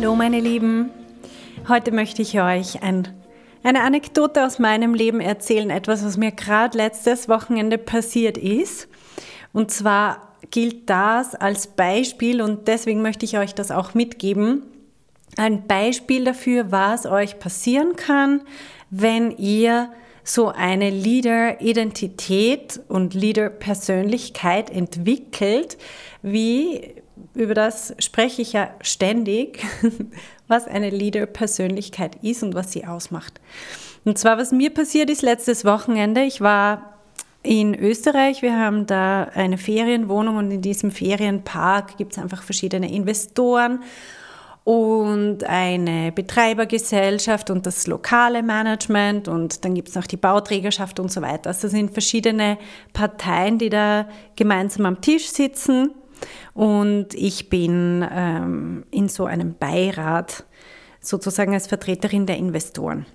Hallo meine Lieben, heute möchte ich euch ein, eine Anekdote aus meinem Leben erzählen, etwas, was mir gerade letztes Wochenende passiert ist. Und zwar gilt das als Beispiel und deswegen möchte ich euch das auch mitgeben. Ein Beispiel dafür, was euch passieren kann, wenn ihr so eine Leader-Identität und Leader-Persönlichkeit entwickelt, wie über das spreche ich ja ständig, was eine Leader-Persönlichkeit ist und was sie ausmacht. Und zwar, was mir passiert ist letztes Wochenende, ich war in Österreich, wir haben da eine Ferienwohnung und in diesem Ferienpark gibt es einfach verschiedene Investoren und eine Betreibergesellschaft und das lokale Management und dann gibt es noch die Bauträgerschaft und so weiter. Also sind verschiedene Parteien, die da gemeinsam am Tisch sitzen und ich bin ähm, in so einem Beirat sozusagen als Vertreterin der Investoren.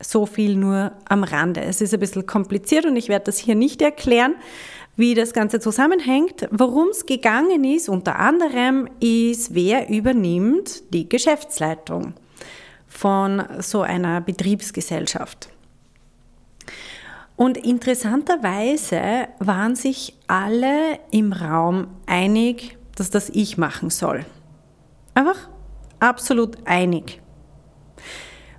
So viel nur am Rande. Es ist ein bisschen kompliziert und ich werde das hier nicht erklären, wie das Ganze zusammenhängt. Worum es gegangen ist, unter anderem, ist, wer übernimmt die Geschäftsleitung von so einer Betriebsgesellschaft. Und interessanterweise waren sich alle im Raum einig, dass das ich machen soll. Einfach absolut einig.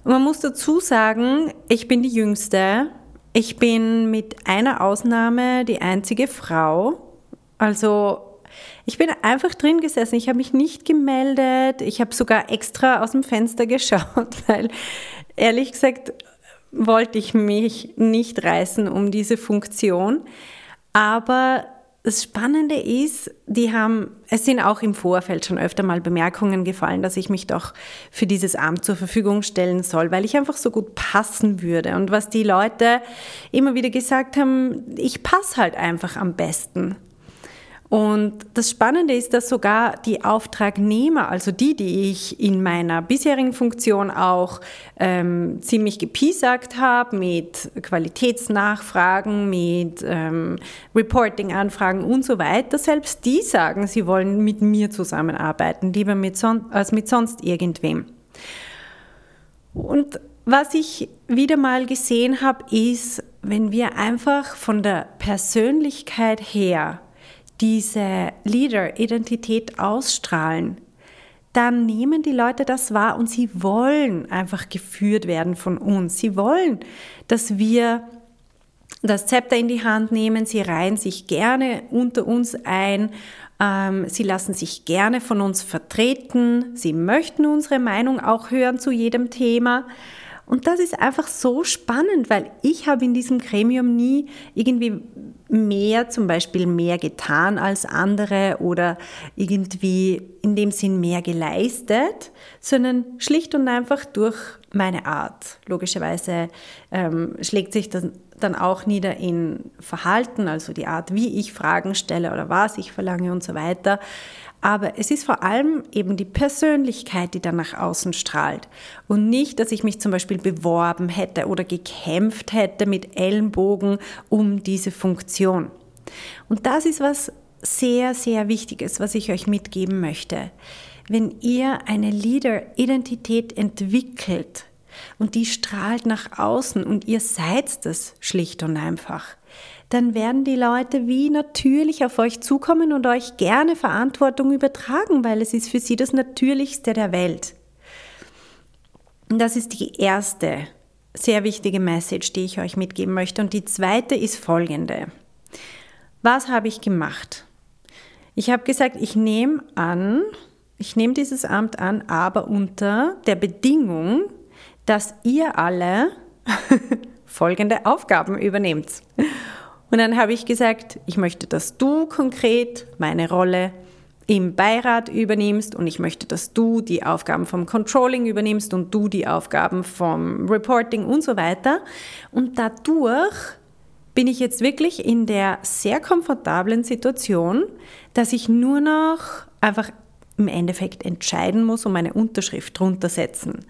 Und man muss dazu sagen, ich bin die Jüngste. Ich bin mit einer Ausnahme die einzige Frau. Also ich bin einfach drin gesessen. Ich habe mich nicht gemeldet. Ich habe sogar extra aus dem Fenster geschaut, weil ehrlich gesagt wollte ich mich nicht reißen um diese Funktion. Aber das Spannende ist, die haben, es sind auch im Vorfeld schon öfter mal Bemerkungen gefallen, dass ich mich doch für dieses Amt zur Verfügung stellen soll, weil ich einfach so gut passen würde. Und was die Leute immer wieder gesagt haben, ich passe halt einfach am besten. Und das Spannende ist, dass sogar die Auftragnehmer, also die, die ich in meiner bisherigen Funktion auch ähm, ziemlich gepiesackt habe mit Qualitätsnachfragen, mit ähm, Reporting-Anfragen und so weiter, selbst die sagen, sie wollen mit mir zusammenarbeiten, lieber mit als mit sonst irgendwem. Und was ich wieder mal gesehen habe, ist, wenn wir einfach von der Persönlichkeit her diese Leader-Identität ausstrahlen, dann nehmen die Leute das wahr und sie wollen einfach geführt werden von uns. Sie wollen, dass wir das Zepter in die Hand nehmen. Sie reihen sich gerne unter uns ein. Ähm, sie lassen sich gerne von uns vertreten. Sie möchten unsere Meinung auch hören zu jedem Thema. Und das ist einfach so spannend, weil ich habe in diesem Gremium nie irgendwie mehr, zum Beispiel mehr getan als andere oder irgendwie in dem Sinn mehr geleistet, sondern schlicht und einfach durch meine Art. Logischerweise ähm, schlägt sich das dann auch nieder in Verhalten, also die Art, wie ich Fragen stelle oder was ich verlange und so weiter. Aber es ist vor allem eben die Persönlichkeit, die dann nach außen strahlt. Und nicht, dass ich mich zum Beispiel beworben hätte oder gekämpft hätte mit Ellenbogen um diese Funktion. Und das ist was sehr, sehr Wichtiges, was ich euch mitgeben möchte. Wenn ihr eine Leader-Identität entwickelt und die strahlt nach außen und ihr seid das schlicht und einfach, dann werden die Leute wie natürlich auf euch zukommen und euch gerne Verantwortung übertragen, weil es ist für sie das Natürlichste der Welt. Und das ist die erste sehr wichtige Message, die ich euch mitgeben möchte. Und die zweite ist folgende. Was habe ich gemacht? Ich habe gesagt, ich nehme an, ich nehme dieses Amt an, aber unter der Bedingung, dass ihr alle folgende Aufgaben übernehmt. Und dann habe ich gesagt, ich möchte, dass du konkret meine Rolle im Beirat übernimmst und ich möchte, dass du die Aufgaben vom Controlling übernimmst und du die Aufgaben vom Reporting und so weiter. Und dadurch bin ich jetzt wirklich in der sehr komfortablen Situation, dass ich nur noch einfach im Endeffekt entscheiden muss und meine Unterschrift drunter setzen.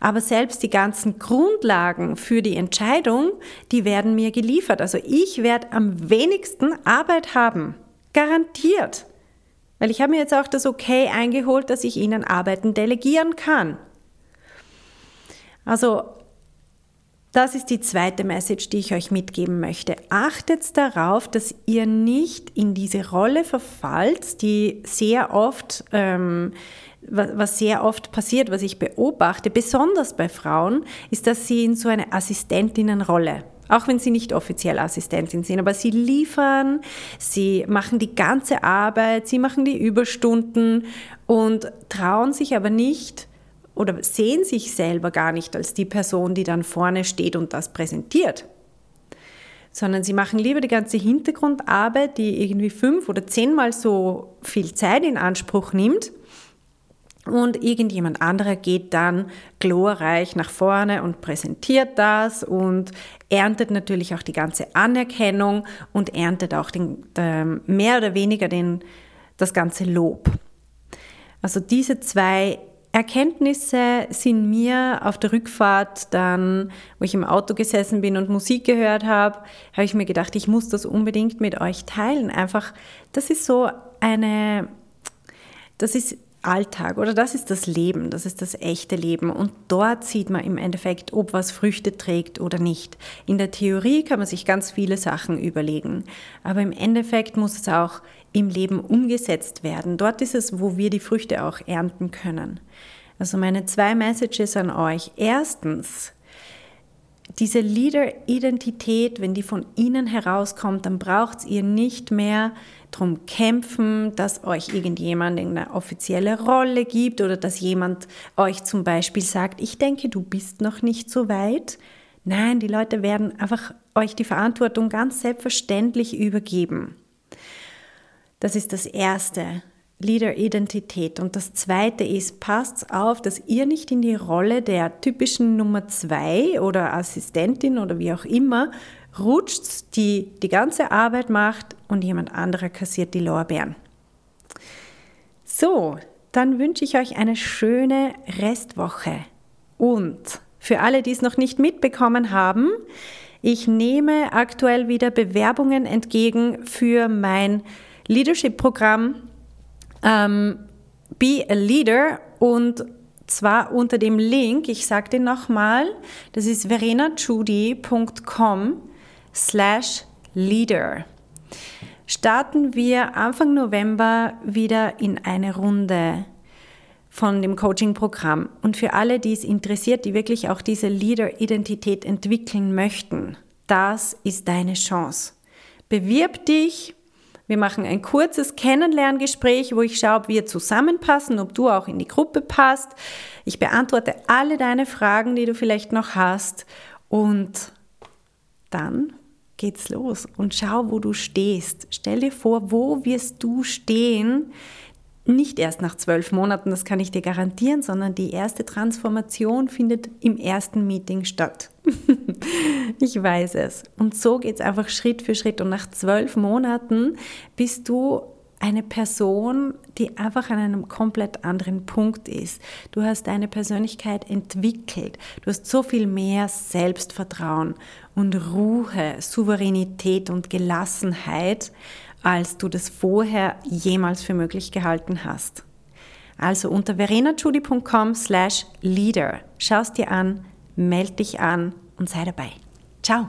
Aber selbst die ganzen Grundlagen für die Entscheidung, die werden mir geliefert. Also ich werde am wenigsten Arbeit haben. Garantiert. Weil ich habe mir jetzt auch das Okay eingeholt, dass ich Ihnen Arbeiten delegieren kann. Also das ist die zweite Message, die ich euch mitgeben möchte. Achtet darauf, dass ihr nicht in diese Rolle verfallt, die sehr oft, ähm, was sehr oft passiert, was ich beobachte, besonders bei Frauen, ist, dass sie in so eine Assistentinnenrolle auch wenn sie nicht offiziell Assistentin sind, aber sie liefern, sie machen die ganze Arbeit, sie machen die Überstunden und trauen sich aber nicht oder sehen sich selber gar nicht als die Person, die dann vorne steht und das präsentiert sondern sie machen lieber die ganze Hintergrundarbeit, die irgendwie fünf oder zehnmal so viel Zeit in Anspruch nimmt und irgendjemand anderer geht dann glorreich nach vorne und präsentiert das und erntet natürlich auch die ganze Anerkennung und erntet auch den, den, mehr oder weniger den, das ganze Lob. Also diese zwei Erkenntnisse sind mir auf der Rückfahrt dann, wo ich im Auto gesessen bin und Musik gehört habe, habe ich mir gedacht, ich muss das unbedingt mit euch teilen. Einfach, das ist so eine, das ist Alltag oder das ist das Leben, das ist das echte Leben und dort sieht man im Endeffekt, ob was Früchte trägt oder nicht. In der Theorie kann man sich ganz viele Sachen überlegen, aber im Endeffekt muss es auch im Leben umgesetzt werden. Dort ist es, wo wir die Früchte auch ernten können. Also meine zwei Messages an euch. Erstens, diese Leader-Identität, wenn die von innen herauskommt, dann braucht ihr nicht mehr drum kämpfen, dass euch irgendjemand eine offizielle Rolle gibt oder dass jemand euch zum Beispiel sagt, ich denke, du bist noch nicht so weit. Nein, die Leute werden einfach euch die Verantwortung ganz selbstverständlich übergeben. Das ist das Erste. Leader-Identität. Und das Zweite ist, passt auf, dass ihr nicht in die Rolle der typischen Nummer zwei oder Assistentin oder wie auch immer rutscht, die die ganze Arbeit macht und jemand anderer kassiert die Lorbeeren. So, dann wünsche ich euch eine schöne Restwoche. Und für alle, die es noch nicht mitbekommen haben, ich nehme aktuell wieder Bewerbungen entgegen für mein Leadership-Programm ähm, Be a Leader und zwar unter dem Link, ich sage den nochmal, das ist verenachudi.com slash leader. Starten wir Anfang November wieder in eine Runde von dem Coaching-Programm. Und für alle, die es interessiert, die wirklich auch diese Leader-Identität entwickeln möchten, das ist deine Chance. Bewirb dich. Wir machen ein kurzes Kennenlerngespräch, wo ich schaue, ob wir zusammenpassen, ob du auch in die Gruppe passt. Ich beantworte alle deine Fragen, die du vielleicht noch hast. Und dann geht's los und schau, wo du stehst. Stell dir vor, wo wirst du stehen? Nicht erst nach zwölf Monaten, das kann ich dir garantieren, sondern die erste Transformation findet im ersten Meeting statt. ich weiß es. Und so geht es einfach Schritt für Schritt. Und nach zwölf Monaten bist du eine Person, die einfach an einem komplett anderen Punkt ist. Du hast deine Persönlichkeit entwickelt. Du hast so viel mehr Selbstvertrauen und Ruhe, Souveränität und Gelassenheit, als du das vorher jemals für möglich gehalten hast. Also unter verenachudi.com slash leader. Schau es dir an, melde dich an und sei dabei. Ciao!